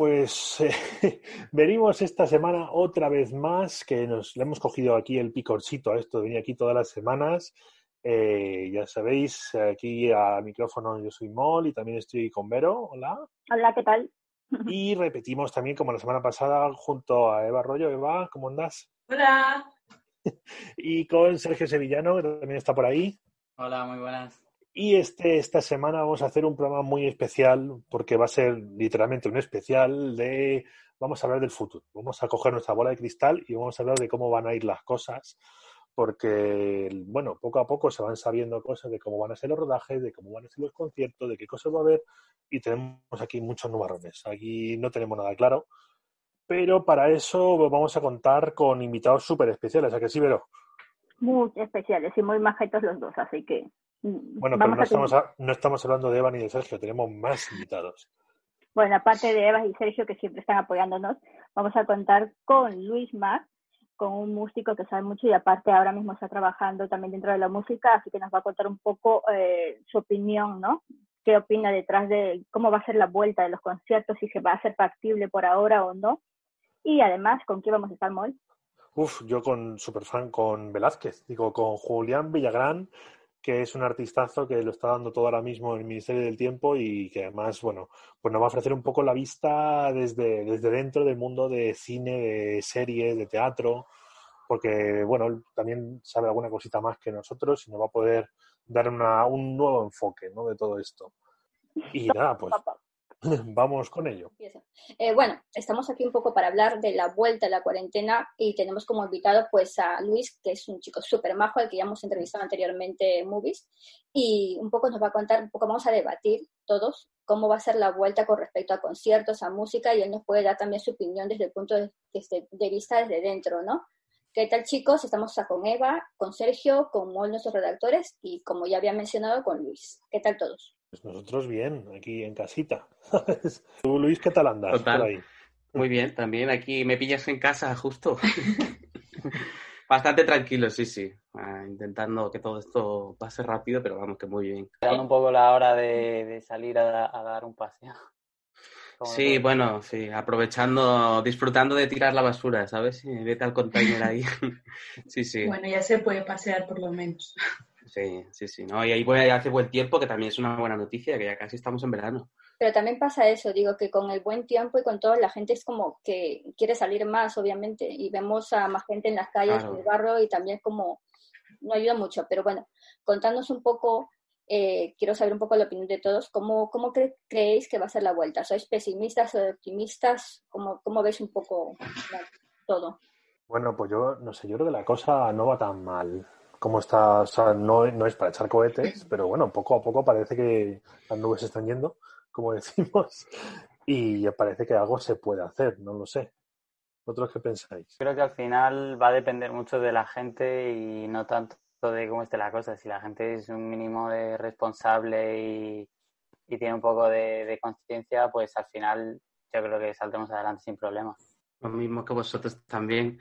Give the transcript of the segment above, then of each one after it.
pues eh, venimos esta semana otra vez más, que nos le hemos cogido aquí el picorcito a esto de venir aquí todas las semanas. Eh, ya sabéis, aquí a micrófono yo soy Mol y también estoy con Vero. Hola. Hola, ¿qué tal? Y repetimos también, como la semana pasada, junto a Eva Arroyo. Eva, ¿cómo andas? Hola. Y con Sergio Sevillano, que también está por ahí. Hola, muy buenas. Y este, esta semana vamos a hacer un programa muy especial, porque va a ser literalmente un especial de. Vamos a hablar del futuro. Vamos a coger nuestra bola de cristal y vamos a hablar de cómo van a ir las cosas. Porque, bueno, poco a poco se van sabiendo cosas de cómo van a ser los rodajes, de cómo van a ser los conciertos, de qué cosas va a haber. Y tenemos aquí muchos nubarrones. Aquí no tenemos nada claro. Pero para eso vamos a contar con invitados súper especiales. ¿A que sí, Vero? Muy especiales y muy majetos los dos, así que bueno, pero no estamos, no estamos hablando de Eva ni de Sergio, tenemos más invitados. Bueno, aparte de Eva y Sergio, que siempre están apoyándonos, vamos a contar con Luis Mar, con un músico que sabe mucho y aparte ahora mismo está trabajando también dentro de la música, así que nos va a contar un poco eh, su opinión, ¿no? ¿Qué opina detrás de cómo va a ser la vuelta de los conciertos, si se va a ser factible por ahora o no? Y además, ¿con qué vamos a estar, Mol? Uf, yo con fan con Velázquez, digo, con Julián Villagrán, que es un artistazo que lo está dando todo ahora mismo en el Ministerio del Tiempo y que además, bueno, pues nos va a ofrecer un poco la vista desde, desde dentro del mundo de cine, de series, de teatro, porque, bueno, también sabe alguna cosita más que nosotros y nos va a poder dar una, un nuevo enfoque ¿no? de todo esto. Y nada, pues Vamos con ello. Eh, bueno, estamos aquí un poco para hablar de la vuelta a la cuarentena y tenemos como invitado pues a Luis, que es un chico súper majo al que ya hemos entrevistado anteriormente en Movies y un poco nos va a contar, un poco vamos a debatir todos cómo va a ser la vuelta con respecto a conciertos, a música y él nos puede dar también su opinión desde el punto de, vista desde dentro, ¿no? ¿Qué tal chicos? Estamos con Eva, con Sergio, con Mol, nuestros redactores y como ya había mencionado con Luis. ¿Qué tal todos? Pues nosotros bien, aquí en casita. ¿Tú, Luis, qué tal andas por ahí? Muy bien, también aquí me pillas en casa justo. Bastante tranquilo, sí, sí. Ah, intentando que todo esto pase rápido, pero vamos que muy bien. Dando un poco la hora de, salir a, dar un paseo. Sí, bueno, sí, aprovechando, disfrutando de tirar la basura, ¿sabes? Vete al container ahí. sí, sí. Bueno, ya se puede pasear por lo menos. Sí, sí, sí. ¿no? Y ahí hace buen tiempo, que también es una buena noticia, que ya casi estamos en verano. Pero también pasa eso, digo, que con el buen tiempo y con todo, la gente es como que quiere salir más, obviamente, y vemos a más gente en las calles, en el barrio, y también como no ayuda mucho. Pero bueno, contándonos un poco, eh, quiero saber un poco la opinión de todos, ¿cómo, cómo creéis que va a ser la vuelta? ¿Sois pesimistas o optimistas? ¿Cómo, cómo veis un poco todo? Bueno, pues yo no sé, yo creo que la cosa no va tan mal cómo está, o sea, no, no, es para echar cohetes, pero bueno, poco a poco parece que las nubes están yendo, como decimos, y parece que algo se puede hacer, no lo sé. ¿Vosotros qué pensáis? Creo que al final va a depender mucho de la gente y no tanto de cómo esté la cosa. Si la gente es un mínimo de responsable y, y tiene un poco de, de conciencia, pues al final yo creo que saldremos adelante sin problemas. Lo mismo que vosotros también.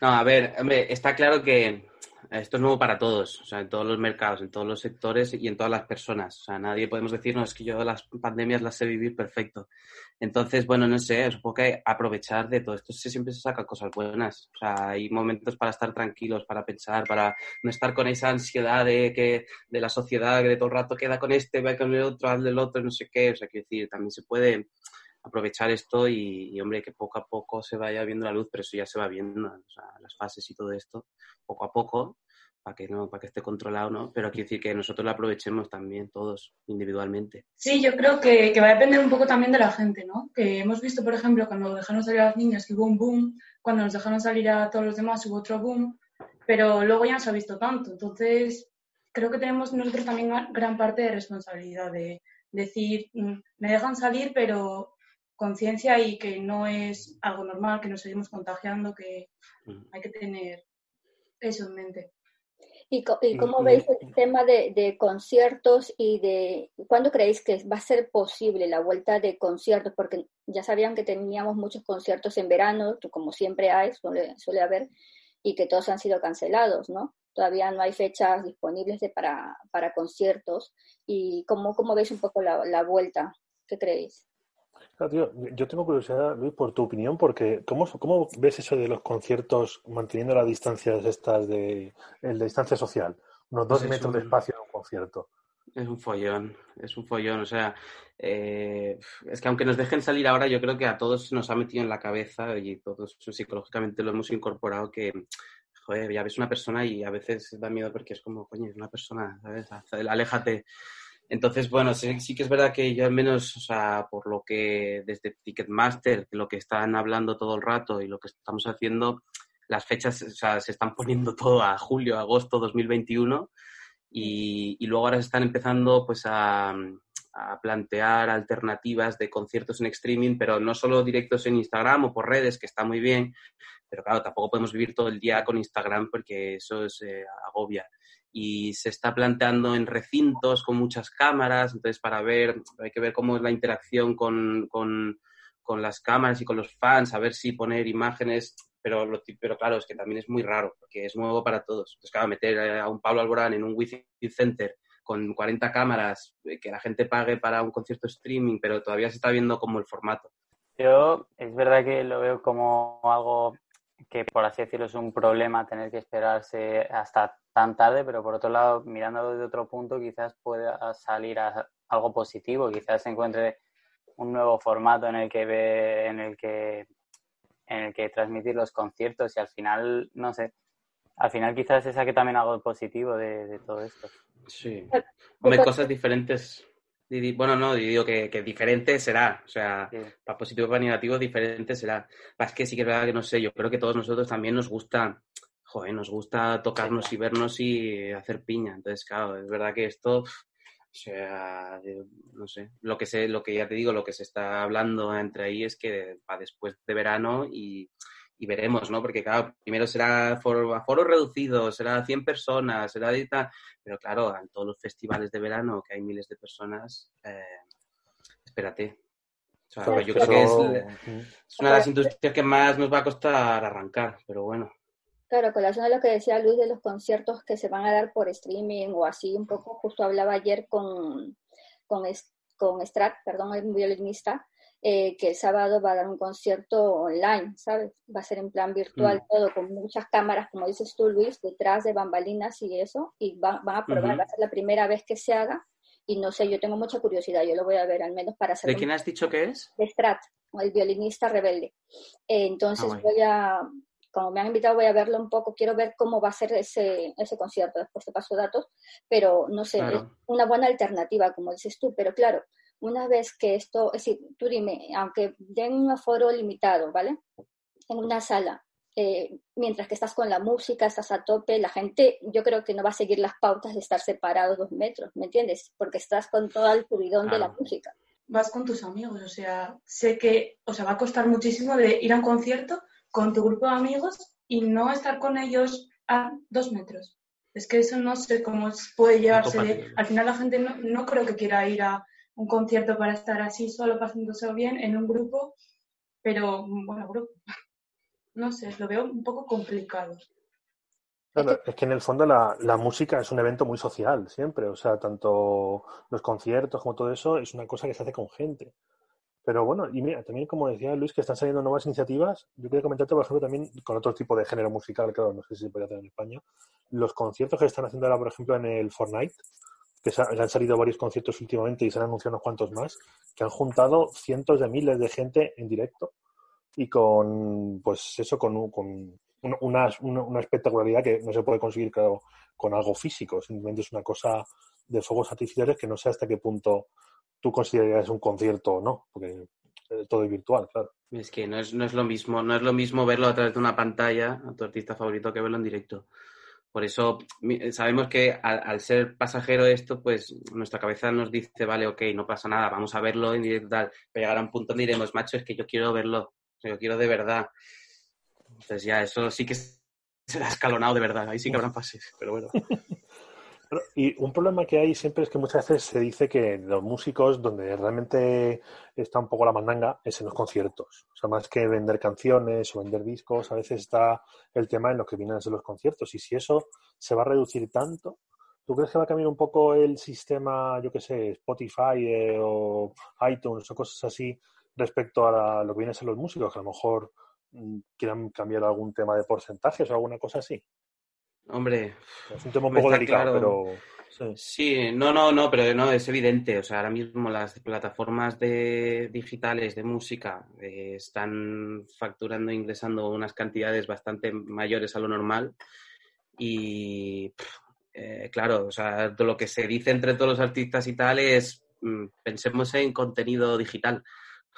No, a ver, hombre, está claro que esto es nuevo para todos, o sea, en todos los mercados, en todos los sectores y en todas las personas. O sea, nadie podemos decir, no, es que yo las pandemias las sé vivir perfecto. Entonces, bueno, no sé, supongo que aprovechar de todo esto siempre se sacan cosas buenas. O sea, hay momentos para estar tranquilos, para pensar, para no estar con esa ansiedad de que de la sociedad que de todo el rato queda con este, va con el otro, al del otro, no sé qué. O sea, quiero decir, también se puede aprovechar esto y, hombre, que poco a poco se vaya viendo la luz, pero eso ya se va viendo, las fases y todo esto, poco a poco, para que no, para que esté controlado, ¿no? Pero quiero decir que nosotros lo aprovechemos también todos individualmente. Sí, yo creo que, que, va a depender un poco también de la gente, ¿no? Que hemos visto, por ejemplo, cuando dejaron salir a las niñas que hubo un boom, cuando nos dejaron salir a todos los demás hubo otro boom, pero luego ya no se ha visto tanto. Entonces, creo que tenemos nosotros también gran parte de responsabilidad de decir, mm, me dejan salir, pero conciencia y que no es algo normal, que nos seguimos contagiando, que mm. hay que tener eso en mente. ¿Y, cómo veis el tema de, conciertos y de cuándo creéis que va a ser posible la vuelta de conciertos? Porque ya sabían que teníamos muchos conciertos en verano, como siempre hay, suele, suele haber, y que todos han sido cancelados, ¿no? Todavía no hay fechas disponibles de, para, para conciertos. ¿Y cómo, cómo veis un poco la, la vuelta? ¿Qué creéis? Yo tengo curiosidad, Luis, por tu opinión, porque ¿cómo, ¿cómo, ves eso de los conciertos manteniendo las distancias estas de, el de distancia social? Unos dos pues metros de espacio en un concierto. Es un follón, es un follón. O sea, eh, es que aunque nos dejen salir ahora, yo creo que a todos nos ha metido en la cabeza y todos psicológicamente lo hemos incorporado que, joder, ya ves una persona y a veces da miedo porque es como, coño, es una persona, ¿sabes? Aléjate. Entonces, bueno, sí, sí, que es verdad que yo al menos, o sea, por lo que desde Ticketmaster, lo que están hablando todo el rato y lo que estamos haciendo, las fechas o sea, se están poniendo todo a julio, agosto 2021 y, y luego ahora se están empezando pues a, plantear alternativas de conciertos en streaming, pero no solo directos en Instagram o por redes, que está muy bien, pero claro, tampoco podemos vivir todo el día con Instagram porque eso es eh, agobia y se está planteando en recintos con muchas cámaras, entonces para ver, hay que ver cómo es la interacción con, con, con las cámaras y con los fans, a ver si poner imágenes, pero, pero claro, es que también es muy raro, porque es nuevo para todos. Entonces, claro, meter a un Pablo Alborán en un Wi-Fi Center con 40 cámaras, eh, que la gente pague para un concierto streaming, pero todavía se está viendo como el formato. Yo es verdad que lo veo como algo que por así decirlo es un problema tener que esperarse hasta tan tarde, pero por otro lado, mirándolo desde otro punto, quizás pueda salir a algo positivo, quizás se encuentre un nuevo formato en el que ve, en el que en el que transmitir los conciertos y al final, no sé, al final quizás se saque también algo positivo de, todo esto. Sí. Hombre, cosas diferentes bueno, no, digo que, diferente será, o sea, para positivo, para negativo, diferente será. Es que sí que es verdad que no sé, yo creo que todos nosotros también nos gusta, joder, nos gusta tocarnos y vernos y hacer piña. Entonces, claro, es verdad que esto, o sea, no sé, lo que sé, lo que ya te digo, lo que se está hablando entre ahí es que va después de verano y y veremos, ¿no? Porque, claro, primero será foro, a foro reducido, será 100 personas, será de pero claro, en todos los festivales de verano que hay miles de personas, eh, espérate. yo creo que es, una de las industrias que más nos va a costar arrancar, pero bueno. Claro, con relación a lo que decía Luis de los conciertos que se van a dar por streaming o así, un poco, justo hablaba ayer con, con, con Strat, perdón, el violinista, eh, que el sábado va a dar un concierto online, ¿sabes? Va a ser en plan virtual mm. todo, con muchas cámaras, como dices tú, Luis, detrás de bambalinas y eso, y van, a probar, va a ser la primera vez que se haga, y no sé, yo tengo mucha curiosidad, yo lo voy a ver, al menos para hacer... ¿De quién has dicho que es? De Strat, el violinista rebelde. Eh, entonces ah, voy a, como me han invitado, voy a verlo un poco, quiero ver cómo va a ser ese, ese concierto, después te paso datos, pero no sé, es una buena alternativa, como dices tú, pero claro, una vez que esto, es decir, tú dime, aunque den un aforo limitado, ¿vale? En una sala, eh, mientras que estás con la música, estás a tope, la gente yo creo que no va a seguir las pautas de estar separados dos metros, ¿me entiendes? Porque estás con todo el subidón de la música. Vas con tus amigos, o sea, sé que, o sea, va a costar muchísimo de ir a un concierto con tu grupo de amigos y no estar con ellos a dos metros. Es que eso no sé cómo puede llevarse. Al final la gente no, no creo que quiera ir a, un concierto para estar así solo pasándose bien en un grupo, pero bueno, grupo. No sé, lo veo un poco complicado. es que en el fondo la, la, música es un evento muy social siempre, o sea, tanto los conciertos como todo eso es una cosa que se hace con gente. Pero bueno, y mira, también como decía Luis, que están saliendo nuevas iniciativas, yo quería comentarte, por ejemplo, también con otro tipo de género musical, claro, no sé si se puede hacer en España, los conciertos que están haciendo ahora, por ejemplo, en el Fortnite, que han salido varios conciertos últimamente y se han anunciado unos cuantos más, que han juntado cientos de miles de gente en directo y con, pues eso, con, con una, espectacularidad que no se puede conseguir, con algo físico. Simplemente es una cosa de fuegos artificiales que no sé hasta qué punto tú considerarías un concierto o no, porque eh, todo es virtual, claro. Es que no es, no es lo mismo, no es lo mismo verlo a través de una pantalla a tu artista favorito que verlo en directo. Por eso sabemos que al, ser pasajero esto, pues nuestra cabeza nos dice, vale, ok, no pasa nada, vamos a verlo en directo, tal. pero llegará un punto donde diremos, macho, es que yo quiero verlo, yo quiero de verdad. Entonces ya, eso sí que será escalonado de verdad, ahí sí que habrán fases, pero bueno. Y un problema que hay siempre es que muchas veces se dice que los músicos, donde realmente está un poco la mandanga, es en los conciertos. O sea, más que vender canciones o vender discos, a veces está el tema en lo que vienen a ser los conciertos. Y si eso se va a reducir tanto, ¿tú crees que va a cambiar un poco el sistema, yo qué sé, Spotify eh, o iTunes o cosas así respecto a lo que vienen a ser los músicos? Que a lo mejor mm, quieran cambiar algún tema de porcentajes o alguna cosa así. Hombre, es un tema un poco delicado, pero. Sí. no, no, no, pero no, es evidente. O sea, ahora mismo las plataformas de, digitales de música eh, están facturando e ingresando unas cantidades bastante mayores a lo normal. Y eh, claro, o sea, lo que se dice entre todos los artistas y tal es mm, pensemos en contenido digital.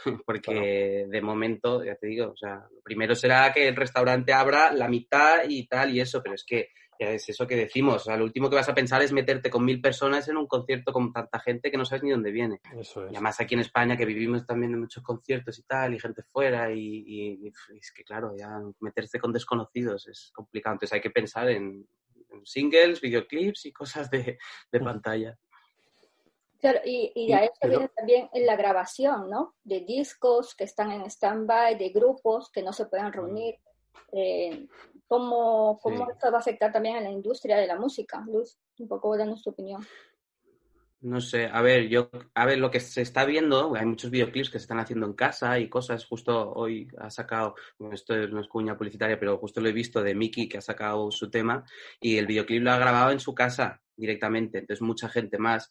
Porque de momento, ya te digo, o sea, lo primero será que el restaurante abra la mitad y tal y eso, pero es que es eso que decimos, o sea, lo último que vas a pensar es meterte con mil personas en un concierto con tanta gente que no sabes ni dónde viene. Eso es. Y además aquí en España que vivimos también en muchos conciertos y tal, y gente fuera, y, es que claro, ya meterse con desconocidos es complicado, entonces hay que pensar en, singles, videoclips y cosas de, de pantalla. Claro, y, a esto viene también en la grabación, ¿no? De discos que están en stand-by, de grupos que no se pueden reunir. Eh, ¿Cómo, cómo esto va a afectar también a la industria de la música? Luz, un poco danos tu opinión. No sé, a ver, yo, a ver, lo que se está viendo, hay muchos videoclips que se están haciendo en casa y cosas, justo hoy ha sacado, esto no es cuña publicitaria, pero justo lo he visto de Mickey que ha sacado su tema y el videoclip lo ha grabado en su casa directamente, entonces mucha gente más.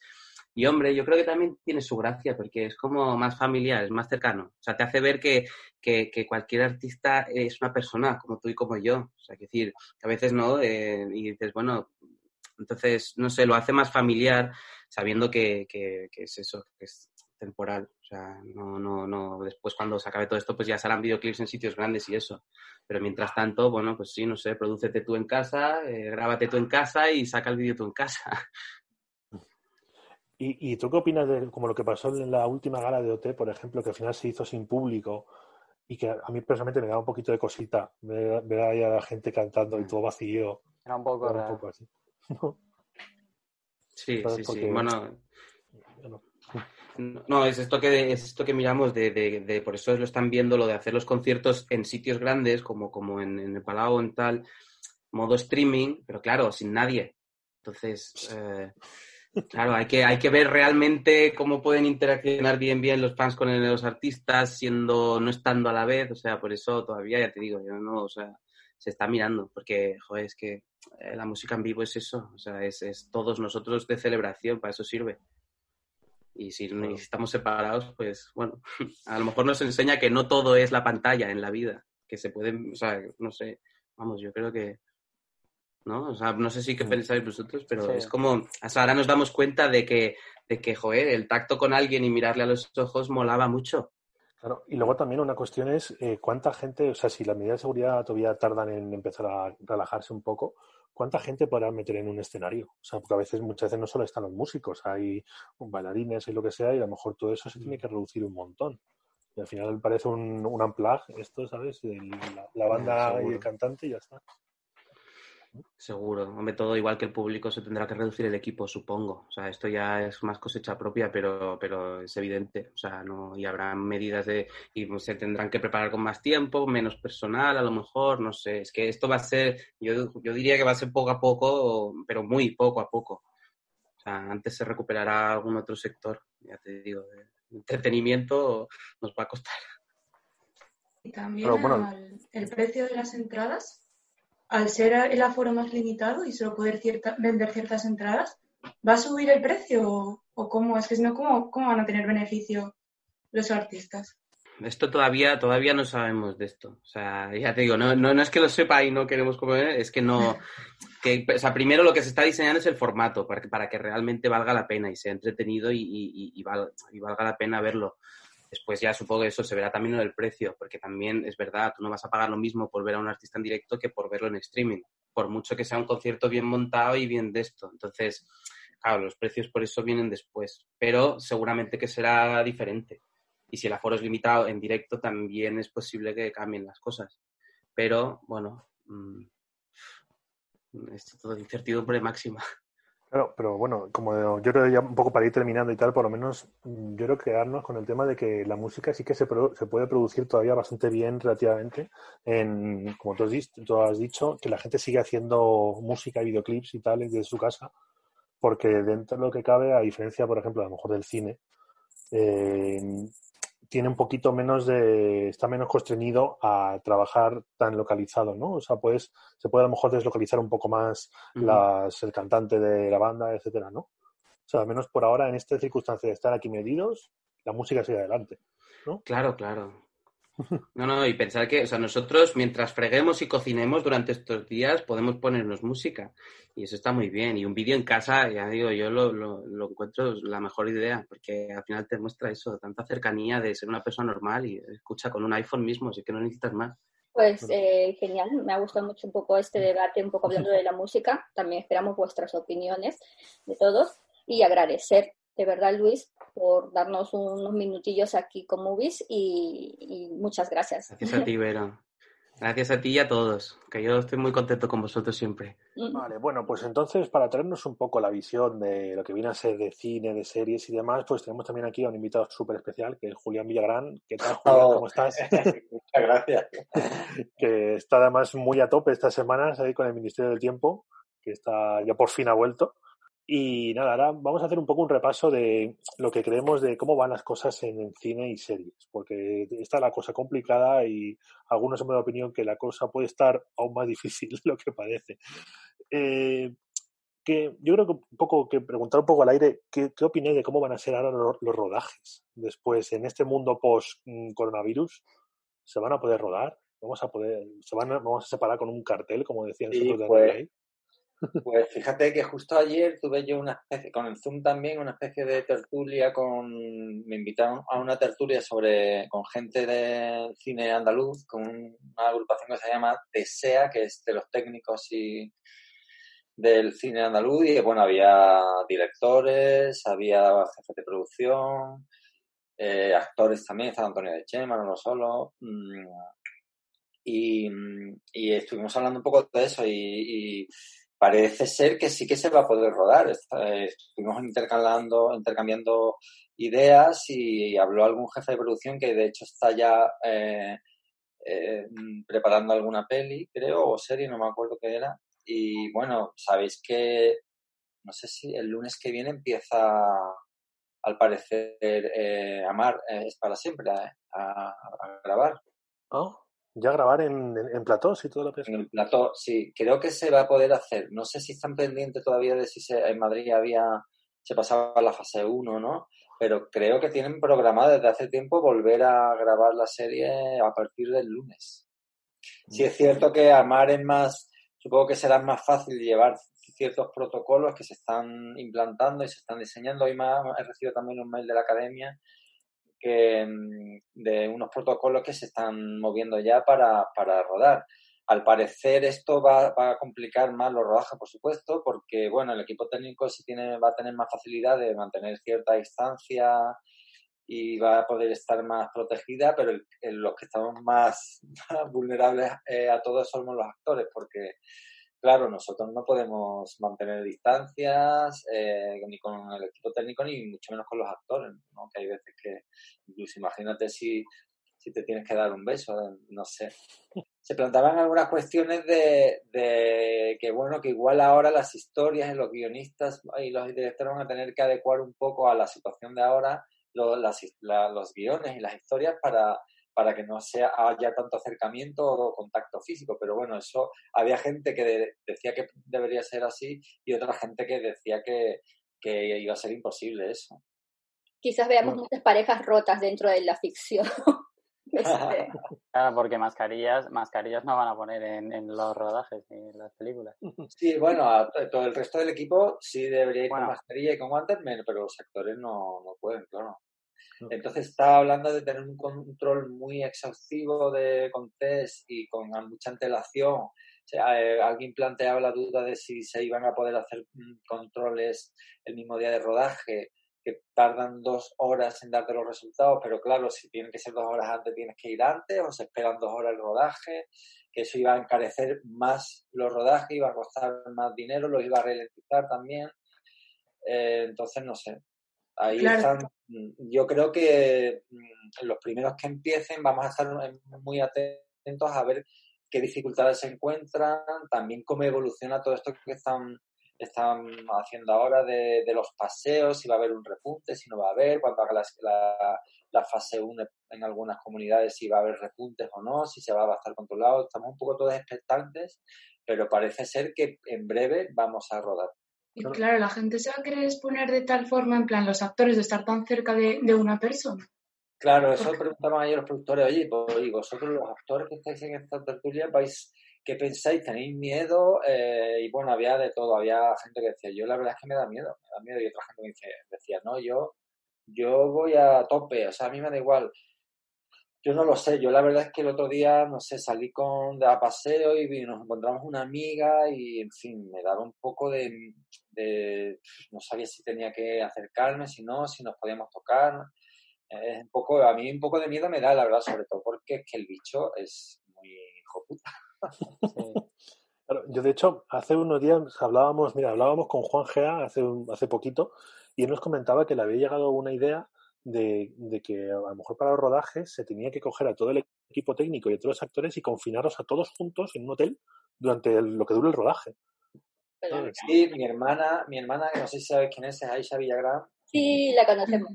Y hombre, yo creo que también tiene su gracia porque es como más familiar, es más cercano. O sea, te hace ver que, cualquier artista es una persona como tú y como yo. O sea, que decir, a veces no, eh, y dices, bueno, entonces, no sé, lo hace más familiar sabiendo que, es eso, que es temporal. O sea, no, no, no, después cuando se acabe todo esto, pues ya serán videoclips en sitios grandes y eso. Pero mientras tanto, bueno, pues sí, no sé, prodúcete tú en casa, eh, grábate tú en casa y saca el vídeo tú en casa. ¿Y, tú qué opinas de como lo que pasó en la última gala de OT, por ejemplo, que al final se hizo sin público y que a mí personalmente me da un poquito de cosita ver, ahí a la gente cantando y mm. todo vacío? Era un poco, un poco así. sí, sí, sí. Bueno, no, es esto que es esto que miramos de, de, por eso lo están viendo lo de hacer los conciertos en sitios grandes como, como en, el Palau o en tal modo streaming, pero claro, sin nadie. Entonces, eh, Claro, hay que, hay que ver realmente cómo pueden interaccionar bien bien los fans con los artistas, siendo, no estando a la vez, o sea, por eso todavía, ya te digo, yo no, o sea, se está mirando, porque, joder, es que eh, la música en vivo es eso, o sea, es, es todos nosotros de celebración, para eso sirve. Y si estamos separados, pues bueno, a lo mejor nos enseña que no todo es la pantalla en la vida, que se pueden, o sea, no sé, vamos, yo creo que ¿no? O sea, no sé si qué pensáis vosotros, pero es como, ahora nos damos cuenta de que, de que, joder, el tacto con alguien y mirarle a los ojos molaba mucho. Claro, y luego también una cuestión es eh, cuánta gente, o sea, si las medidas de seguridad todavía tardan en empezar a relajarse un poco, ¿cuánta gente podrá meter en un escenario? O sea, porque a veces, muchas veces no solo están los músicos, hay bailarines y lo que sea, y a lo mejor todo eso se tiene que reducir un montón. Y al final parece un, un unplug, esto, ¿sabes? la, banda y el cantante y ya está. Seguro, hombre, todo igual que el público se tendrá que reducir el equipo, supongo. O sea, esto ya es más cosecha propia, pero, pero es evidente. O sea, no, y habrá medidas de, y se tendrán que preparar con más tiempo, menos personal, a lo mejor, no sé. Es que esto va a ser, yo, yo diría que va a ser poco a poco, pero muy poco a poco. O sea, antes se recuperará algún otro sector, ya te digo, de entretenimiento nos va a costar. Y también el precio de las entradas al ser el aforo más limitado y solo poder vender ciertas entradas, ¿va a subir el precio o, cómo? Es que si no, ¿cómo, van a tener beneficio los artistas? Esto todavía, todavía no sabemos de esto. O sea, ya te digo, no, no, es que lo sepa y no queremos comer, es que no. Que, o sea, primero lo que se está diseñando es el formato para que, para que realmente valga la pena y sea entretenido y, y, valga la pena verlo. Después ya supongo que eso se verá también en el precio, porque también es verdad, tú no vas a pagar lo mismo por ver a un artista en directo que por verlo en streaming, por mucho que sea un concierto bien montado y bien de esto. Entonces, claro, los precios por eso vienen después, pero seguramente que será diferente. Y si el aforo es limitado en directo, también es posible que cambien las cosas. Pero, bueno, mmm, esto todo incertidumbre máxima. Claro, pero bueno, como yo creo ya un poco para ir terminando y tal, por lo menos mm, yo creo quedarnos con el tema de que la música sí que se, se puede producir todavía bastante bien relativamente. En, como tú has, tú has, dicho, que la gente sigue haciendo música y videoclips y tal desde su casa, porque dentro de lo que cabe, a diferencia, por ejemplo, a lo mejor del cine, eh, tiene un poquito menos de, está menos constreñido a trabajar tan localizado, ¿no? O sea, pues se puede a lo mejor deslocalizar un poco más las, el cantante de la banda, etcétera, ¿no? O sea, al menos por ahora, en esta circunstancia de estar aquí medidos, la música sigue adelante, ¿no? Claro, claro. No, no, y pensar que, o sea, nosotros mientras freguemos y cocinemos durante estos días podemos ponernos música y eso está muy bien. Y un vídeo en casa, ya digo, yo lo, lo, lo, encuentro la mejor idea porque al final te muestra eso, tanta cercanía de ser una persona normal y escucha con un iPhone mismo, así que no necesitas más. Pues eh, genial, me ha gustado mucho un poco este debate, un poco hablando de la música. También esperamos vuestras opiniones de todos y agradecer de verdad, Luis, por darnos unos minutillos aquí con Movies y, y muchas gracias. Gracias a ti, Vera. Gracias a ti y a todos, que yo estoy muy contento con vosotros siempre. Vale, bueno, pues entonces para traernos un poco la visión de lo que viene a ser de cine, de series y demás, pues tenemos también aquí a un invitado súper especial, que es Julián Villagrán. ¿Qué tal, Julián? Oh, ¿Cómo estás? Muchas gracias. que está además muy a tope estas semanas ahí con el Ministerio del Tiempo, que está ya por fin ha vuelto. Y nada, ahora vamos a hacer un poco un repaso de lo que creemos de cómo van las cosas en, cine y series, porque está la cosa complicada y algunos hemos de opinión que la cosa puede estar aún más difícil de lo que parece. Eh, que yo creo que un poco que preguntar un poco al aire qué, qué opináis de cómo van a ser ahora los, los rodajes después en este mundo post coronavirus se van a poder rodar vamos a poder se van a, vamos a separar con un cartel como decían sí, de pues, pues fíjate que justo ayer tuve yo una especie, con el Zoom también, una especie de tertulia con, me invitaron a una tertulia sobre, con gente del cine andaluz, con una agrupación que se llama TESEA, que es de los técnicos y del cine andaluz, y bueno, había directores, había jefes de producción, eh, actores también, estaba Antonio de Chema, no solo, mmm, y, y, estuvimos hablando un poco de eso y, y parece ser que sí que se va a poder rodar. Estuvimos intercambiando, intercambiando ideas y habló algún jefe de producción que de hecho está ya eh, eh, preparando alguna peli, creo, o serie, no me acuerdo qué era. Y bueno, sabéis que, no sé si el lunes que viene empieza, al parecer, eh, Amar es para siempre a, a, a grabar. Oh ya grabar en, en, en platós y todo lo que es. En el plató, sí, creo que se va a poder hacer. No sé si están pendientes todavía de si se, en Madrid había, se pasaba la fase 1, ¿no? Pero creo que tienen programado desde hace tiempo volver a grabar la serie a partir del lunes. Sí es cierto que Amar es más, supongo que será más fácil llevar ciertos protocolos que se están implantando y se están diseñando. Hoy más he recibido también un mail de la academia que, de unos protocolos que se están moviendo ya para, para rodar. Al parecer esto va, a complicar más los rodajes, por supuesto, porque bueno, el equipo técnico sí tiene, va a tener más facilidad de mantener cierta distancia y va a poder estar más protegida, pero el, el, los que estamos más, vulnerables eh, a todos somos los actores, porque claro, nosotros no podemos mantener distancias eh, ni con el equipo técnico ni mucho menos con los actores, ¿no? Que hay veces que, incluso imagínate si, si te tienes que dar un beso, no sé. Se planteaban algunas cuestiones de, de que, bueno, que igual ahora las historias, los guionistas y los directores van a tener que adecuar un poco a la situación de ahora los, la, los guiones y las historias para para que no sea, haya tanto acercamiento o contacto físico. Pero bueno, eso había gente que de, decía que debería ser así y otra gente que decía que, que iba a ser imposible eso. Quizás veamos bueno. muchas parejas rotas dentro de la ficción. claro, porque mascarillas, mascarillas no van a poner en, en, los rodajes ni en las películas. Sí, bueno, a todo el resto del equipo sí debería ir bueno. con mascarilla y con guantes, pero los actores no, no pueden, claro. Entonces estaba hablando de tener un control muy exhaustivo de, con test y con mucha antelación. O sea, eh, alguien planteaba la duda de si se iban a poder hacer mm, controles el mismo día de rodaje, que tardan dos horas en darte los resultados, pero claro, si tienen que ser dos horas antes, tienes que ir antes o se esperan dos horas el rodaje, que eso iba a encarecer más los rodajes, iba a costar más dinero, los iba a ralentizar también. Eh, entonces, no sé, Ahí están. Mm, yo creo que mm, los primeros que empiecen vamos a estar muy atentos a ver qué dificultades se encuentran, también cómo evoluciona todo esto que están, están haciendo ahora de, los paseos, si va a haber un repunte, si no va a haber, cuando haga la, la, fase 1 en algunas comunidades, si va a haber repuntes o no, si se va a estar controlado. Estamos un poco todos expectantes, pero parece ser que en breve vamos a rodar. Y claro, la gente se va a querer exponer de tal forma, en plan, los actores, de estar tan cerca de, una persona. Claro, eso preguntaban ayer los productores, oye, pues, vosotros los actores que estáis en esta tertulia, vais, ¿qué pensáis? ¿Tenéis miedo? Eh, y bueno, había de todo, había gente que decía, yo la verdad es que me da miedo, me da miedo, y otra gente que decía, no, yo, yo voy a tope, o sea, a mí me da igual. Yo no lo sé, yo la verdad es que el otro día, no sé, salí con, a paseo y nos encontramos una amiga y, en fin, me daba un poco de, no sabía si tenía que acercarme, si no, si nos podíamos tocar. Un poco, a mí un poco de miedo me da, la verdad, sobre todo porque es que el bicho es muy hijo puta. yo de hecho, hace unos días hablábamos, mira, hablábamos con Juan Gea hace, hace poquito y él nos comentaba que le había llegado una idea de, de, que a lo mejor para los rodajes se tenía que coger a todo el equipo técnico y a todos los actores y confinarlos a todos juntos en un hotel durante lo que dure el rodaje. Sí, mi hermana, mi hermana, que no sé si sabes quién es, es Aisha Villagrán. Sí, la conocemos.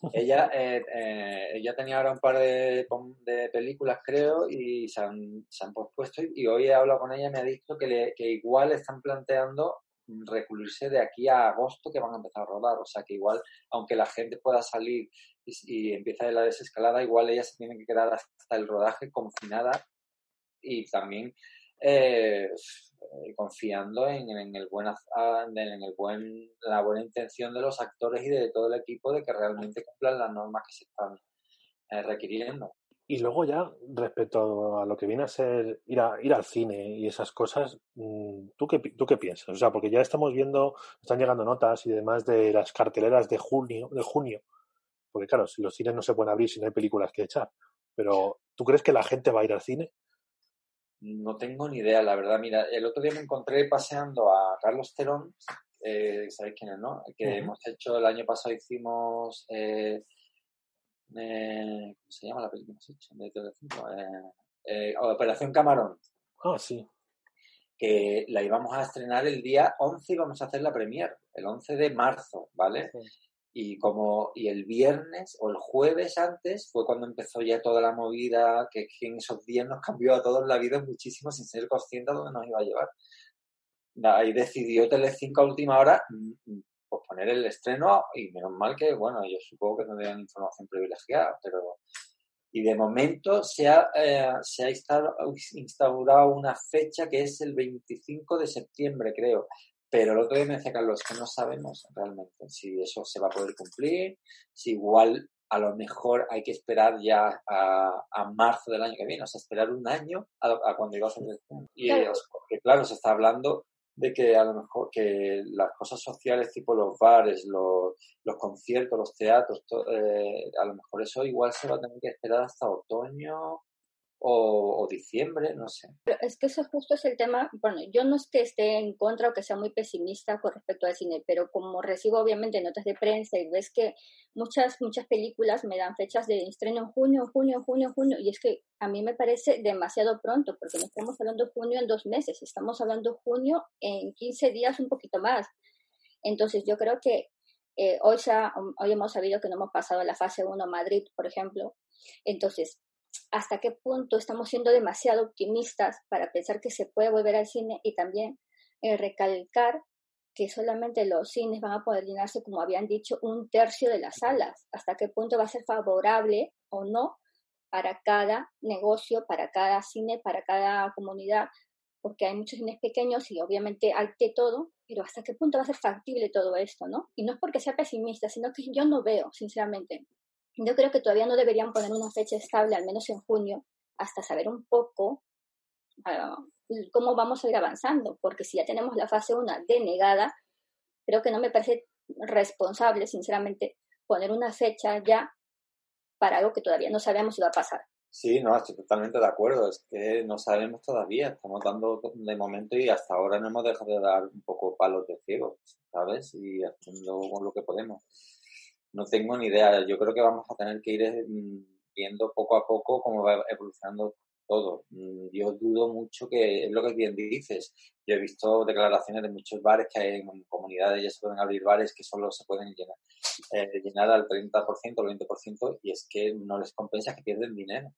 Ella, eh, eh, ella tenía ahora un par de, de películas, creo, y se han, se han pospuesto. Y hoy he hablado con ella y me ha dicho que, le, que igual están planteando recluirse de aquí a agosto que van a empezar a rodar. O sea que igual, aunque la gente pueda salir y, empieza la desescalada, igual ella se tiene que quedar hasta el rodaje confinada y también eh, confiando en, el buen, en el buen, la buena intención de los actores y de todo el equipo de que realmente cumplan las normas que se están eh, requiriendo. Y luego ya, respecto a lo que viene a ser ir, a, ir al cine y esas cosas, mm, ¿tú qué, ¿tú qué piensas? O sea, porque ya estamos viendo, están llegando notas y demás de las carteleras de junio, de junio. Porque claro, si los cines no se pueden abrir si no hay películas que echar. Pero, ¿tú crees que la gente va a ir al cine? No tengo ni idea, la verdad. Mira, el otro día me encontré paseando a Carlos Terón, eh, ¿sabéis quién es, no? Que hemos hecho, el año pasado hicimos... Eh, eh, ¿Cómo se llama la película que hemos hecho? De eh, Operación Camarón. Ah, sí. Que la íbamos a estrenar el día 11 y vamos a hacer la premier, el 11 de marzo, ¿vale? Y como y el viernes o el jueves antes fue cuando empezó ya toda la movida que, en esos días nos cambió a todos la vida muchísimo sin ser conscientes de dónde nos iba a llevar. Ahí decidió Telecinco a última hora mm, mm, poner el estreno y menos mal que, bueno, yo supongo que no tenían información privilegiada, pero... Y de momento se ha, eh, se ha instaurado una fecha que es el 25 de septiembre, creo. Pero el otro día me decía Carlos que no sabemos realmente si eso se va a poder cumplir, si igual a lo mejor hay que esperar ya a, a marzo del año que viene, o sea, esperar un año a, cuando iba a ser Y porque claro, se está hablando de que a lo mejor que las cosas sociales tipo los bares, los, los conciertos, los teatros, eh, a lo mejor eso igual se va a tener que esperar hasta otoño o, diciembre, no sé. Pero es que eso justo es el tema, bueno, yo no es que esté en contra o que sea muy pesimista con respecto al cine, pero como recibo obviamente notas de prensa y ves que muchas, muchas películas me dan fechas de estreno en junio, junio, junio, junio, y es que a mí me parece demasiado pronto, porque no estamos hablando junio en dos meses, estamos hablando junio en 15 días, un poquito más. Entonces yo creo que eh, hoy, ya, hoy hemos sabido que no hemos pasado la fase 1 Madrid, por ejemplo. Entonces, hasta qué punto estamos siendo demasiado optimistas para pensar que se puede volver al cine y también eh, recalcar que solamente los cines van a poder llenarse, como habían dicho, un tercio de las salas. ¿Hasta qué punto va a ser favorable o no para cada negocio, para cada cine, para cada comunidad? Porque hay muchos cines pequeños y obviamente hay de todo, pero ¿hasta qué punto va a ser factible todo esto, no? Y no es porque sea pesimista, sino que yo no veo, sinceramente, yo creo que todavía no deberían poner una fecha estable, al menos en junio, hasta saber un poco ah, cómo vamos a ir avanzando, porque si ya tenemos la fase 1 denegada, creo que no me parece responsable, sinceramente, poner una fecha ya para algo que todavía no sabemos si va a pasar. Sí, no, estoy totalmente de acuerdo. Es que no sabemos todavía. Estamos dando de momento y hasta ahora no hemos dejado de dar un poco palos de ciego, ¿sabes? Y haciendo lo que podemos. No tengo ni idea. Yo creo que vamos a tener que ir mm, viendo poco a poco cómo va evolucionando todo. Mm, yo dudo mucho que, es lo que bien dices, yo he visto declaraciones de muchos bares que hay en comunidades ya se pueden abrir bares que solo se pueden llenar, eh, llenar al 30% o 20% y es que no les compensa que pierden dinero.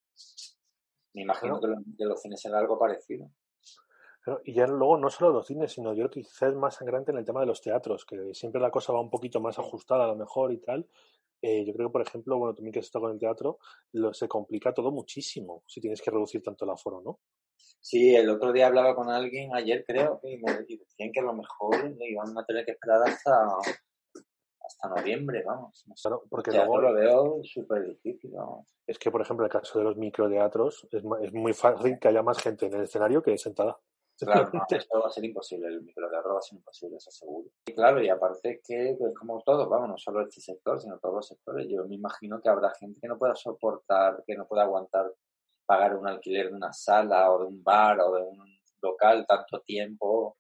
Me imagino que, los cines será algo parecido. Y ya luego no solo los cines, sino yo creo que quizás es más sangrante en el tema de los teatros, que siempre la cosa va un poquito más ajustada a lo mejor y tal, eh, yo creo que, por ejemplo, bueno, también que has estado con el teatro, lo, se complica todo muchísimo si tienes que reducir tanto el aforo, ¿no? Sí, el otro día hablaba con alguien, ayer creo, y me decían que a lo mejor iban a tener que esperar hasta, hasta noviembre, vamos. Claro, porque luego lo veo súper difícil. Es que, por ejemplo, en el caso de los microteatros, es, es muy fácil que haya más gente en el escenario que sentada. Claro, eso va a ser imposible, el microteatro va a ser imposible, eso seguro. Y claro, y aparte que, pues como todos, vamos, no solo este sector, sino todos los sectores, yo me imagino que habrá gente que no pueda soportar, que no pueda aguantar pagar un alquiler de una sala o de un bar o de un local tanto tiempo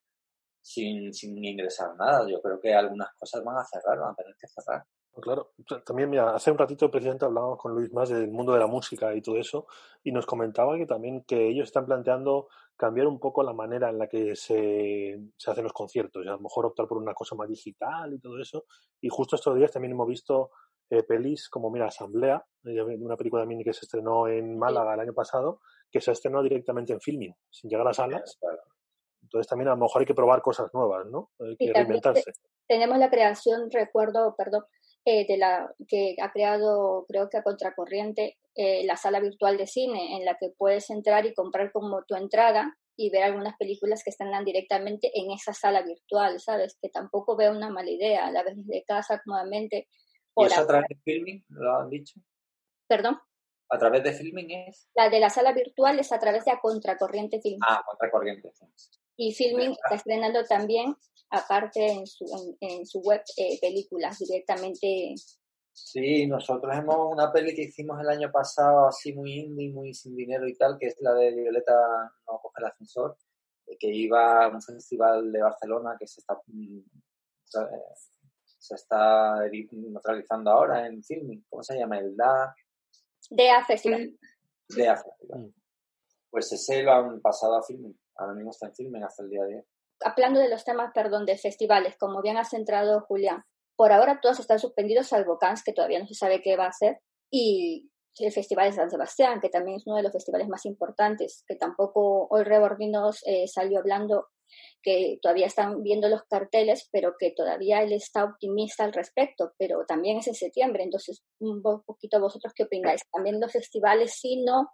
sin, sin ingresar nada. Yo creo que algunas cosas van a cerrar, van a tener que cerrar. Claro, también mira, hace un ratito presidente hablábamos con Luis más del mundo de la música y todo eso y nos comentaba que también que ellos están planteando cambiar un poco la manera en la que se, se hacen los conciertos y a lo mejor optar por una cosa más digital y todo eso. Y justo estos días también hemos visto eh, pelis como, mira, Asamblea, de una película también que se estrenó en Málaga el año pasado, que se estrenó directamente en filming, sin llegar a las salas. Entonces también a lo mejor hay que probar cosas nuevas, ¿no? Hay que reinventarse. Tenemos la creación, recuerdo, perdón, eh, de la que ha creado, creo que a contracorriente, eh, la sala virtual de cine, en la que puedes entrar y comprar como tu entrada y ver algunas películas que están directamente en esa sala virtual, ¿sabes? Que tampoco veo una mala idea, a la vez desde casa, cómodamente. ¿Y eso a través de filming, lo han dicho? ¿Perdón? ¿A través de filming es? La de la sala virtual es a través de a contracorriente filming. Ah, contracorriente. Y filming está estrenando también aparte en su, en, su web eh, películas directamente. Sí, nosotros hemos una peli que hicimos el año pasado así muy indie, muy sin dinero y tal, que es la de Violeta no coge el ascensor, eh, que iba a un festival de Barcelona que se está mm, se está neutralizando ahora en filming. ¿Cómo se llama? El DA. DA Festival. DA Festival. Mm. Pues ese lo han pasado a filming. Ahora mismo está en hasta el día de hoy. Hablando de los temas, perdón, de festivales, como bien ha centrado Julián, por ahora todos están suspendidos, salvo Cannes, que todavía no se sabe qué va a hacer, y el Festival de San Sebastián, que también es uno de los festivales más importantes, que tampoco hoy Rebordinos eh, salió hablando que todavía están viendo los carteles, pero que todavía él está optimista al respecto, pero también es en septiembre, entonces un poquito vosotros qué opináis, también los festivales sí, no,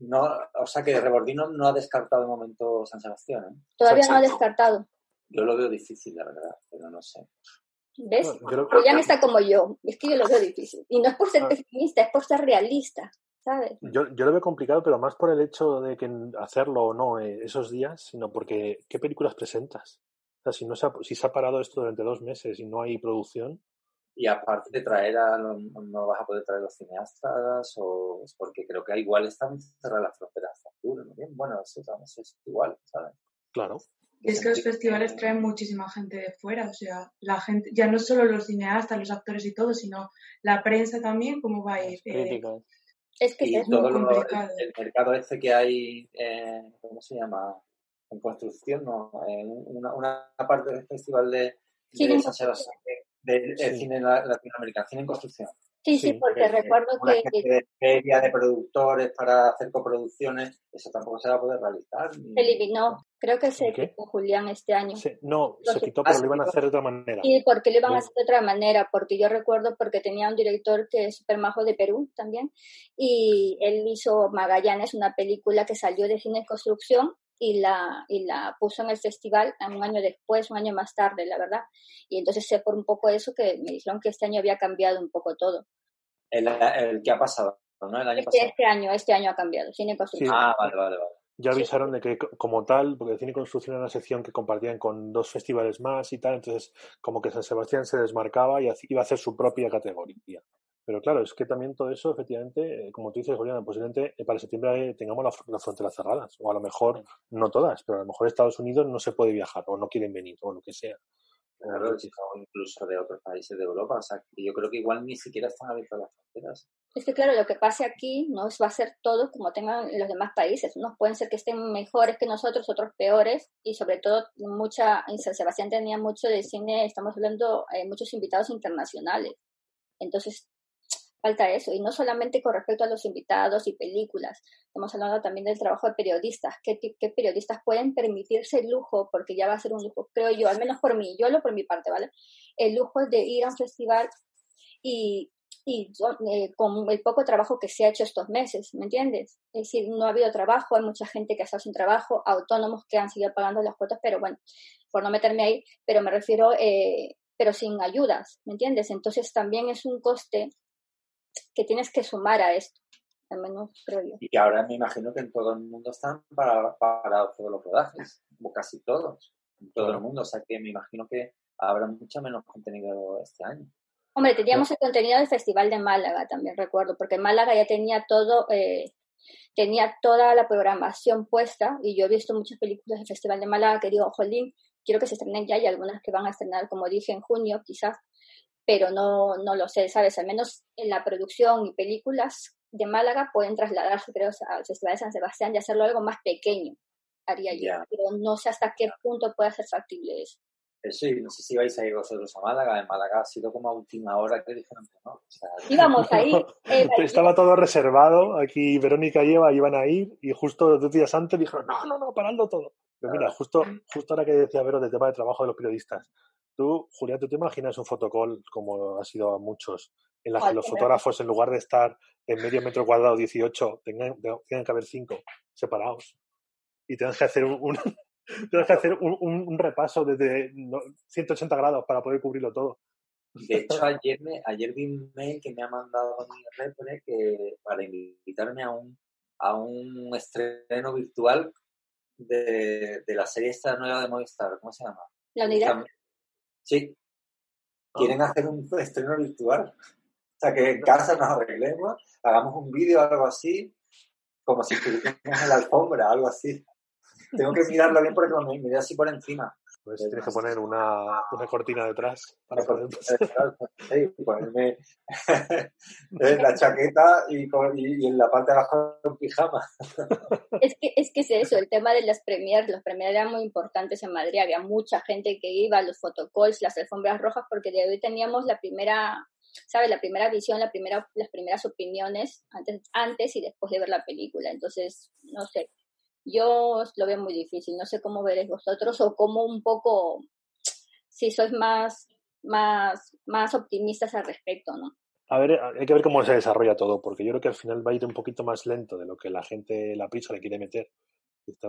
no, o sea que Rebordino no ha descartado de momento San Sebastián. ¿eh? Todavía no ha descartado. Yo lo veo difícil, la verdad, pero no sé. ¿Ves? ya está como yo. Es que yo lo veo difícil. Y no es por ser ah. pesimista, es por ser realista. ¿sabes? Yo, yo lo veo complicado, pero más por el hecho de que hacerlo o no eh, esos días, sino porque ¿qué películas presentas? O sea, si, no se ha, si se ha parado esto durante dos meses y no hay producción, y aparte de traer a, no, no, vas a poder traer los cineastas o es porque creo que igual están cerradas las fronteras ¿no? bueno, eso es igual, ¿sabes? Claro. es que los festivales traen muchísima gente de fuera, o sea, la gente, ya no solo los cineastas, los actores y todo, sino la prensa también, ¿cómo va a ir? Eh, es que es muy complicado. el, mercado este que hay, eh, ¿cómo se llama? En construcción, ¿no? En una, una parte del festival de, de San Sebastián del cine latinoamericano, cine en construcción. Sí, sí, porque recuerdo que... De feria de productores para hacer coproducciones, eso tampoco se va a poder realizar. Se eliminó, creo que se quitó Julián este año. no, se quitó, pero lo iban a hacer de otra manera. Sí, porque lo iban a hacer de otra manera, porque yo recuerdo porque tenía un director que es súper majo de Perú también, y él hizo Magallanes, una película que salió de cine en construcción, y la, y la puso en el festival un año después, un año más tarde, la verdad. Y entonces sé por un poco eso que me dijeron que este año había cambiado un poco todo. El, el que ha pasado, ¿no? El año Este, pasado. este año, este año ha cambiado. Cine construcción. Ah, vale, vale, vale. Ya avisaron de que co- como tal, porque el Cine y Construcción era una sección que compartían con dos festivales más y tal, entonces como que San Sebastián se desmarcaba y iba a hacer su propia categoría. Pero claro, es que también todo eso, efectivamente, eh, como tú dices, Juliana, posiblemente eh, para septiembre eh, tengamos la fr- las fronteras cerradas, o a lo mejor no todas, pero a lo mejor Estados Unidos no se puede viajar o no quieren venir o lo que sea. Claro, o incluso de otros países de Europa. O sea, que yo creo que igual ni siquiera están abiertas las fronteras. Es que claro, lo que pase aquí no va a ser todo como tengan los demás países. Unos pueden ser que estén mejores que nosotros, otros peores, y sobre todo mucha, en San Sebastián tenía mucho de cine, estamos hablando, eh, muchos invitados internacionales. Entonces, falta eso. Y no solamente con respecto a los invitados y películas, estamos hablando también del trabajo de periodistas. ¿Qué, periodistas pueden permitirse el lujo? Porque ya va a ser un lujo, creo yo, al menos por mí, yo lo por mi parte, ¿vale? El lujo de ir a un festival y, y eh, con el poco trabajo que se ha hecho estos meses, ¿me entiendes? Es decir, no ha habido trabajo, hay mucha gente que ha estado sin trabajo, autónomos que han seguido pagando las cuotas, pero bueno, por no meterme ahí, pero me refiero, eh, pero sin ayudas, ¿me entiendes? Entonces también es un coste que tienes que sumar a esto, al menos creo yo. Y ahora me imagino que en todo el mundo están para, para todos los rodajes, o casi todos, en todo el mundo. O sea que me imagino que habrá mucho menos contenido este año. Hombre, teníamos el contenido del Festival de Málaga, también recuerdo, porque Málaga ya tenía todo, eh, tenía toda la programación puesta, y yo he visto muchas películas del Festival de Málaga que digo, jolín, quiero que se estrenen ya, y algunas que van a estrenar, como dije, en junio, quizás, pero no, no lo sé, ¿sabes? Al menos en la producción y películas de Málaga pueden trasladarse, creo, al Festival de San Sebastián y hacerlo algo más pequeño, haría yo, pero no sé hasta qué punto puede ser factible eso. Eso, y no sé si vais a ir vosotros a Málaga. En Málaga ha sido como a última hora que dijeron que no. O sea, Íbamos ahí, y yo, Estaba todo reservado, aquí Verónica y Eva iban a ir y justo dos días antes dijeron, no, no, no, paradlo todo. Pero mira, justo, justo ahora que decía Vero del tema de trabajo de los periodistas, tú, Julián, ¿tú te imaginas un fotocall como ha sido a muchos, en la que los fotógrafos, en lugar de estar en medio metro cuadrado 18, tengan, tengan que haber cinco separados y tengan que hacer un, que hacer un, un- un repaso desde no, 180 grados para poder cubrirlo todo? De hecho, ayer, me, ayer vi un mail que me ha mandado mi repre que para invitarme a un, a un estreno virtual de, de la serie esta nueva de Movistar. ¿Cómo se llama? la unidad. Sí. Quieren hacer un estreno virtual. O sea, que en casa nos arreglemos, hagamos un vídeo o algo así, como si estuviéramos en la alfombra, algo así. Tengo que mirarlo bien porque me miré así por encima. Pues tienes que poner una, una cortina detrás para poder Sí, ponerme la chaqueta y, con- y- y en la parte de abajo un pijama. Es que, es que es eso, el tema de las premiers, los premiers eran muy importantes en Madrid, había mucha gente que iba, los fotocalls, las alfombras rojas, porque de hoy teníamos la primera, ¿sabes? La primera visión, la primera, las primeras opiniones antes, antes y después de ver la película. Entonces, no sé, yo lo veo muy difícil, no sé cómo veréis vosotros o cómo un poco, si sois más, más, más optimistas al respecto, ¿no? A ver, hay que ver cómo se desarrolla todo, porque yo creo que al final va a ir un poquito más lento de lo que la gente, la prisa le quiere meter.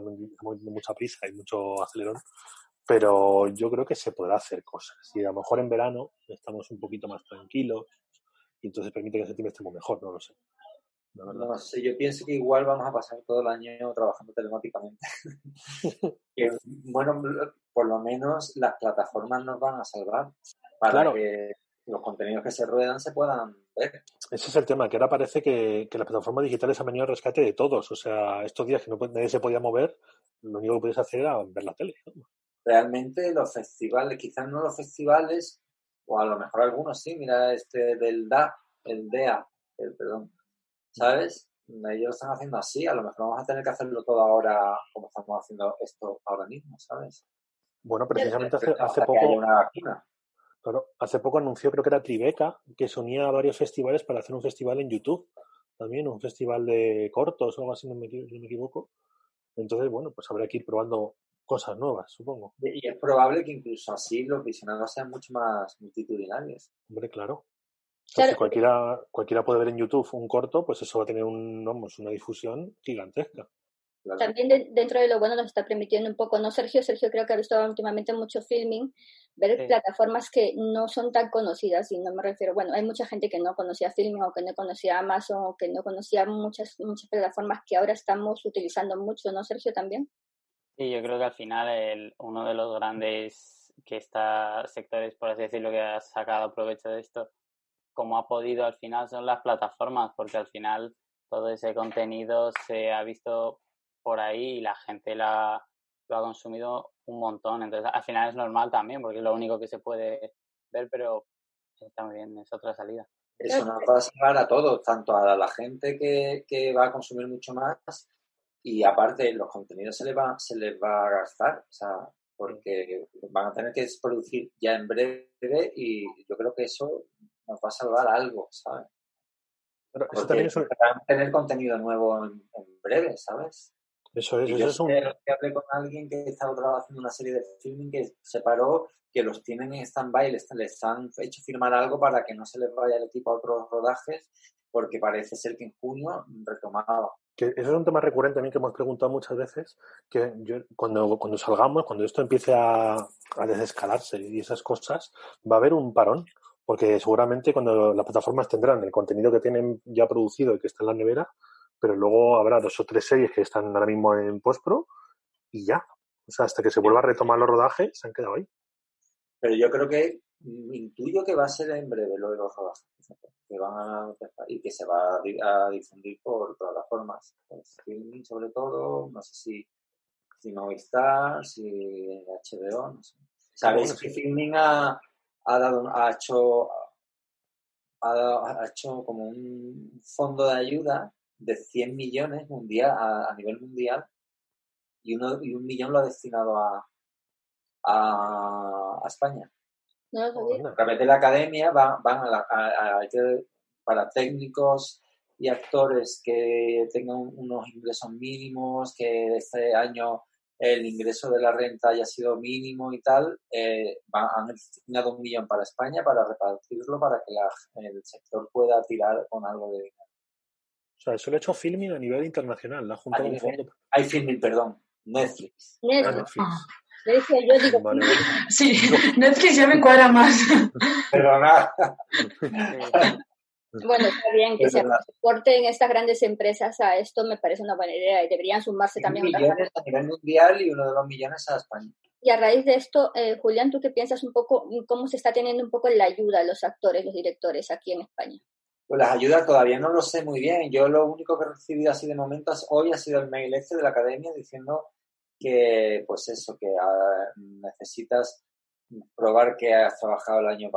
Muy, muy- mucha prisa y mucho acelerón. Pero yo creo que se podrá hacer cosas. Y a lo mejor en verano estamos un poquito más tranquilos y entonces permite que septiembre estemos mejor, no lo sé. La verdad. No sé, yo pienso que igual vamos a pasar todo el año trabajando telemáticamente. Que, bueno, por lo menos las plataformas nos van a salvar para Claro. que los contenidos que se ruedan se puedan ver. Ese es el tema, que ahora parece que, que las plataformas digitales han venido al rescate de todos. O sea, estos días que no, nadie se podía mover, lo único que podías hacer era ver la tele. Realmente los festivales, quizás no los festivales, o a lo mejor algunos sí, mira este del DA, el DEA, el, perdón, ¿sabes? Ellos lo están haciendo así, a lo mejor vamos a tener que hacerlo todo ahora como estamos haciendo esto ahora mismo, ¿sabes? Bueno, precisamente hace, hace poco... una vacuna. Claro, hace poco anunció, creo que era Tribeca, que se unía a varios festivales para hacer un festival en YouTube. También, un festival de cortos o algo así, no me, no me equivoco. Entonces, bueno, pues habrá que ir probando cosas nuevas, supongo. Y es probable que incluso así los visionados sean mucho más multitudinarios. Hombre, claro. Claro. Si cualquiera, cualquiera puede ver en YouTube un corto, pues eso va a tener un, vamos, una difusión gigantesca. También dentro de lo bueno nos está permitiendo un poco, ¿no, Sergio? Sergio creo que ha visto últimamente mucho filming, ver plataformas que no son tan conocidas, y no me refiero, bueno, hay mucha gente que no conocía filming o que no conocía Amazon o que no conocía muchas, muchas plataformas que ahora estamos utilizando mucho, ¿no, Sergio, también? Sí, yo creo que al final el, uno de los grandes que está sectores, por así decirlo, que ha sacado provecho de esto, como ha podido al final son las plataformas, porque al final todo ese contenido se ha visto por ahí y la gente la, lo ha consumido un montón. Entonces, al final es normal también, porque es lo único que se puede ver, pero está muy bien, es otra salida. Eso nos va a salvar a todos, tanto a la gente que, que va a consumir mucho más y aparte los contenidos se les va, se les va a gastar, o sea, porque van a tener que producir ya en breve y yo creo que eso nos va a salvar algo, ¿sabes? Pero eso también es a tener contenido nuevo en, breve, ¿sabes? Eso es, eso es un... que hablé con alguien que estaba trabajando una serie de filming que se paró, que los tienen en stand-by, les, les han hecho firmar algo para que no se les vaya el equipo a otros rodajes, porque parece ser que en junio retomaba que eso es un tema recurrente mí que hemos preguntado muchas veces, que yo, cuando, cuando salgamos, cuando esto empiece a, a desescalarse y esas cosas, va a haber un parón, porque seguramente cuando las plataformas tendrán el contenido que tienen ya producido y que está en la nevera, pero luego habrá dos o tres series que están ahora mismo en postpro y ya. O sea, hasta que se vuelva a retomar los rodajes, se han quedado ahí. Pero yo creo que intuyo que va a ser en breve lo de los rodajes que van a y que se va a, difundir por plataformas, streaming sobre todo, no sé si, si Movistar, si HBO, no sé. Sabéis que Filming ha, ha, dado, ha hecho ha, hecho como un fondo de ayuda de 100 millones mundial a, nivel mundial y, uno, y un millón lo ha destinado a, a, a España. No A través de la academia van, van a, a, para técnicos y actores que tengan unos ingresos mínimos, que este año el ingreso de la renta haya sido mínimo y tal, eh, han destinado un millón para España para repartirlo para que la, el sector pueda tirar con algo de dinero. O sea, eso lo ha hecho Filming a nivel internacional, la Junta de Fondo. Hay Filming, perdón, Netflix. Netflix. Ah, yo digo, sí, Netflix ya me cuadra más. Perdona. Bueno, está bien que se aporten estas grandes empresas a esto, me parece una buena idea y deberían sumarse también. Millones a nivel mundial y uno de los millones a España. Y a raíz de esto, eh, Julián, ¿tú qué piensas un poco cómo se está teniendo un poco la ayuda a los actores, los directores aquí en España? Pues las ayudas todavía no lo sé muy bien. Yo lo único que he recibido así de momento hoy ha sido el mail este de la academia diciendo que, pues eso, que ah, necesitas probar que has trabajado el año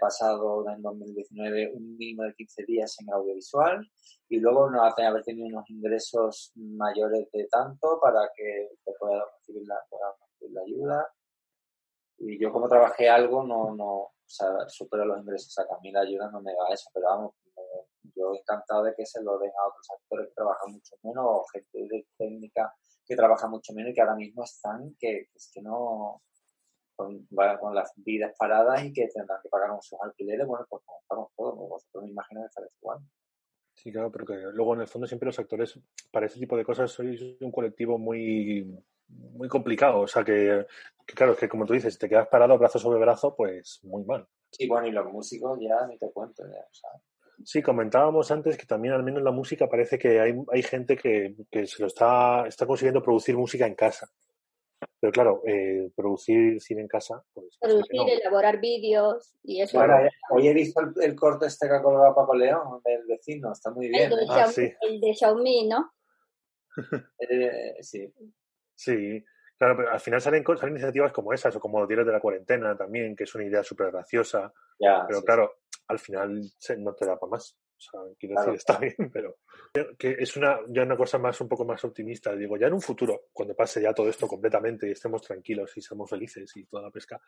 pasado, en 2019, un mínimo de 15 días en audiovisual y luego no haber tenido unos ingresos mayores de tanto para que te pueda recibir la, la ayuda. Y yo como trabajé algo, no, no, o sea, supero los ingresos. O sea, que a mí la ayuda no me da eso, pero vamos, yo encantado de que se lo den a otros actores que trabajan mucho menos o gente de técnica que trabaja mucho menos y que ahora mismo están, que, es que no, con, con, las vidas paradas y que tendrán que pagar sus alquileres, bueno, pues como estamos todos, vosotros me imagino que estaréis igual. Sí, claro, pero que luego en el fondo siempre los actores, para ese tipo de cosas, sois un colectivo muy muy complicado. O sea que, que, claro, es que como tú dices, si te quedas parado brazo sobre brazo, pues muy mal. Sí, bueno, y los músicos ya ni te cuento. Ya, o sea, Sí, comentábamos antes que también al menos en la música parece que hay, hay gente que, que se lo está, está consiguiendo producir música en casa. Pero claro, eh, producir cine en casa, pues. Producir, elaborar vídeos y eso. Eh, hoy he visto el, corte este que ha colgado Paco León del vecino, está muy bien. El de, ah, Xiaomi, el de Xiaomi, ¿no? eh, sí. Sí, claro, pero al final salen, salen iniciativas como esas o como Diarios de la Cuarentena también, que es una idea súper graciosa. pero claro, al final no te da para más. O sea, quiero decir, está bien, pero que es una, ya una cosa más, un poco más optimista. Digo, ya en un futuro, cuando pase ya todo esto completamente y estemos tranquilos y seamos felices y toda la pesca,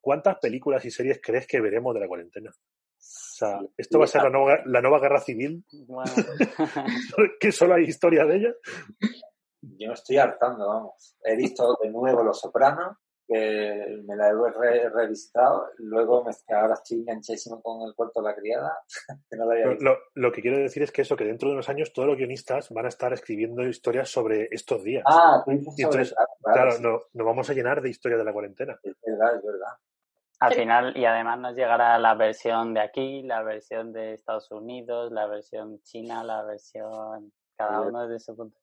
¿cuántas películas y series crees que veremos de la cuarentena? O sea, ¿esto va a ser la nueva, la nueva guerra civil? ¿Que solo hay historia de ella? Yo me estoy hartando, vamos. He visto de nuevo Los Sopranos que me la he revisitado. Luego me ahora estoy enganchadísimo con el cuarto de la criada. que no lo, lo, que quiero decir es que eso, que dentro de unos años todos los guionistas van a estar escribiendo historias sobre estos días. Ah, tú dices entonces, claro, no, nos vamos a llenar de historia de la cuarentena. Es verdad, es verdad. Al final, y además nos llegará la versión de aquí, la versión de Estados Unidos, la versión china, la versión cada uno desde su punto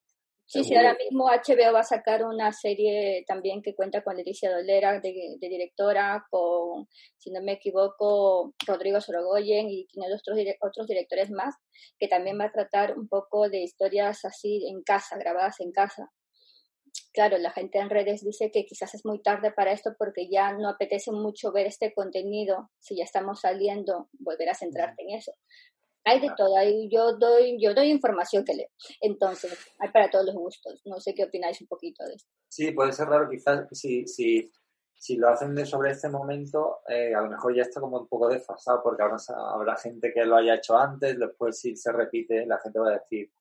Sí, sí, ahora mismo HBO va a sacar una serie también que cuenta con Leticia Dolera de, directora, con, si no me equivoco, Rodrigo Sorogoyen y tiene otros, otros directores más, que también va a tratar un poco de historias así en casa, grabadas en casa. Claro, la gente en redes dice que quizás es muy tarde para esto porque ya no apetece mucho ver este contenido. Si ya estamos saliendo, volver a centrarte en eso hay de todo, yo doy, yo doy información que leo. Entonces, hay para todos los gustos. No sé qué opináis un poquito de esto. Sí, puede ser raro quizás si, si, si lo hacen de sobre este momento, eh, a lo mejor ya está como un poco desfasado porque ahora habrá gente que lo haya hecho antes, después si se repite la gente va a decir,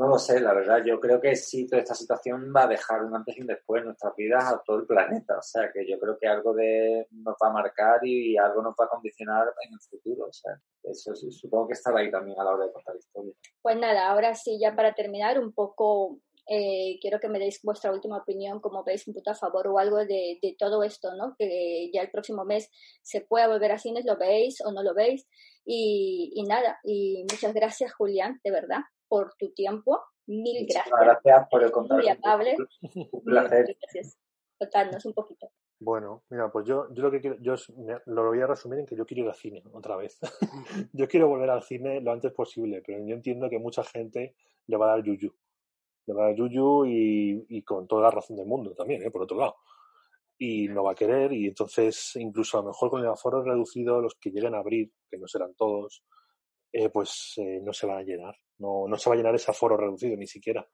no lo sé, la verdad, yo creo que sí, toda esta situación va a dejar un antes y un después en nuestras vidas a todo el planeta. O sea, que yo creo que algo de nos va a marcar y algo nos va a condicionar en el futuro. O sea, eso supongo que estará ahí también a la hora de contar historias. Pues nada, ahora sí, ya para terminar, un poco eh, quiero que me deis vuestra última opinión, como veis un punto a favor o algo de, de, todo esto, ¿no? Que ya el próximo mes se pueda volver a cines, lo veis o no lo veis. Y, y nada, y muchas gracias, Julián, de verdad, por tu tiempo. Mil gracias. Gracias por el contacto. Muy amable. Un placer. Gracias. Contarnos un poquito. Bueno, mira, pues yo, yo lo que quiero, yo lo voy a resumir en que yo quiero ir al cine otra vez. yo quiero volver al cine lo antes posible, pero yo entiendo que mucha gente le va a dar yuyu. Le va a dar yuyu y, y con toda la razón del mundo también, ¿eh? por otro lado. Y no va a querer, y entonces, incluso a lo mejor con el aforo reducido, los que lleguen a abrir, que no serán todos, eh, pues eh, no se van a llenar. No, no se va a llenar ese aforo reducido ni siquiera.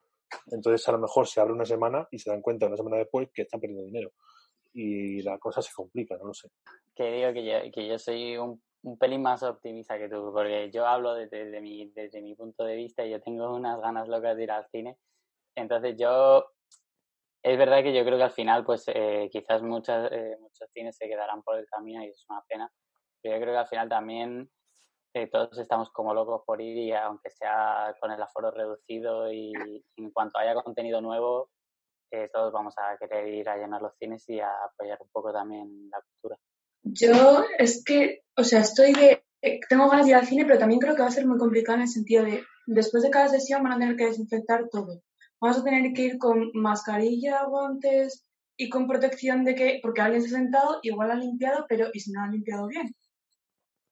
Entonces, a lo mejor se abre una semana y se dan cuenta una semana después que están perdiendo dinero. Y la cosa se complica, no lo sé. Que digo que yo, que yo soy un, un pelín más optimista que tú, porque yo hablo desde, mi, desde mi punto de vista y yo tengo unas ganas locas de ir al cine. Entonces, yo. Es verdad que yo creo que al final, pues eh, quizás muchas, muchos cines se quedarán por el camino y es una pena. Pero yo creo que al final también todos estamos como locos por ir y aunque sea con el aforo reducido y en cuanto haya contenido nuevo, eh, todos vamos a querer ir a llenar los cines y a apoyar un poco también la cultura. Yo es que, o sea, estoy de, eh, tengo ganas de ir al cine, pero también creo que va a ser muy complicado en el sentido de, después de cada sesión van a tener que desinfectar todo. Vamos a tener que ir con mascarilla, guantes y con protección de que, porque alguien se ha sentado, igual ha limpiado, pero ¿y si no ha limpiado bien?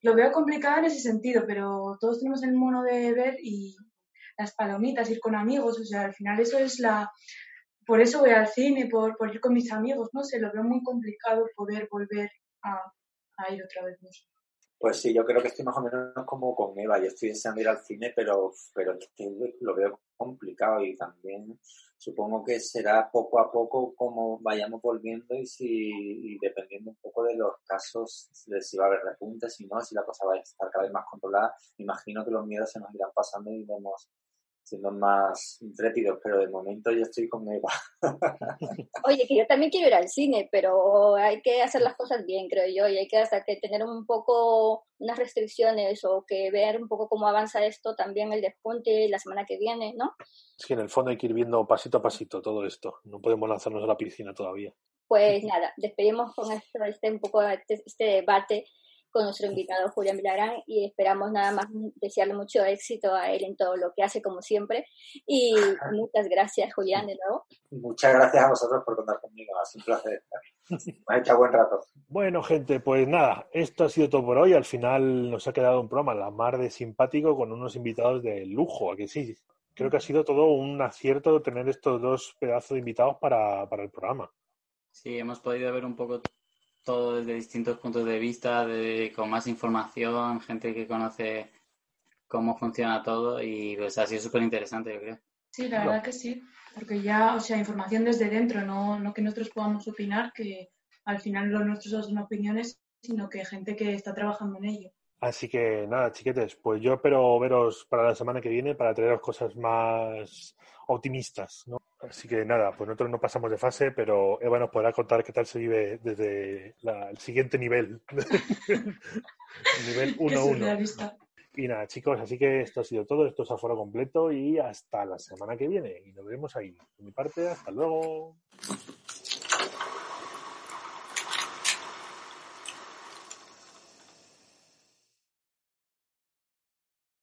Lo veo complicado en ese sentido, pero todos tenemos el mono de ver y las palomitas, ir con amigos, o sea, al final eso es la... Por eso voy al cine, por, ir con mis amigos, no sé, lo veo muy complicado poder volver a, a ir otra vez. Pues sí, yo creo que estoy más o menos como con Eva. Yo estoy deseando ir al cine, pero, pero lo veo complicado y también supongo que será poco a poco como vayamos volviendo y si dependiendo un poco de los casos, de si va a haber repuntes, si no, si la cosa va a estar cada vez más controlada, imagino que los miedos se nos irán pasando y iremos siendo más intrépidos, pero de momento yo estoy con Eva. Oye, que yo también quiero ir al cine, pero hay que hacer las cosas bien, creo yo, y hay que hasta que tener un poco unas restricciones o que ver un poco cómo avanza esto también el despunte la semana que viene, ¿no? Sí, en el fondo hay que ir viendo pasito a pasito todo esto, no podemos lanzarnos a la piscina todavía. Pues nada, despedimos con esto, este un poco este, este debate con nuestro invitado Julián Vilarán y esperamos nada más desearle mucho éxito a él en todo lo que hace como siempre y muchas gracias Julián de nuevo. Muchas gracias a vosotros por contar conmigo, ha sido un placer. Me ha hecho buen rato. Bueno gente, pues nada, esto ha sido todo por hoy, al final nos ha quedado un programa la mar de simpático con unos invitados de lujo, a que sí, creo que ha sido todo un acierto tener estos dos pedazos de invitados para, para el programa. Sí, hemos podido ver un poco todo desde distintos puntos de vista, de, con más información, gente que conoce cómo funciona todo y pues ha sido súper interesante, yo creo. Sí, la verdad que sí, porque ya, o sea, información desde dentro, no, no que nosotros podamos opinar, que al final lo nuestro son opiniones, sino que gente que está trabajando en ello. Así que nada, chiquetes, pues yo espero veros para la semana que viene para traeros cosas más optimistas, ¿no? Así que nada, pues nosotros no pasamos de fase, pero Eva nos podrá contar qué tal se vive desde la- el siguiente nivel. nivel Qué 1-1. surrealista. Y nada, chicos, así que esto ha sido todo. Esto es aforo completo y hasta la semana que viene. Y nos vemos ahí. De mi parte, hasta luego.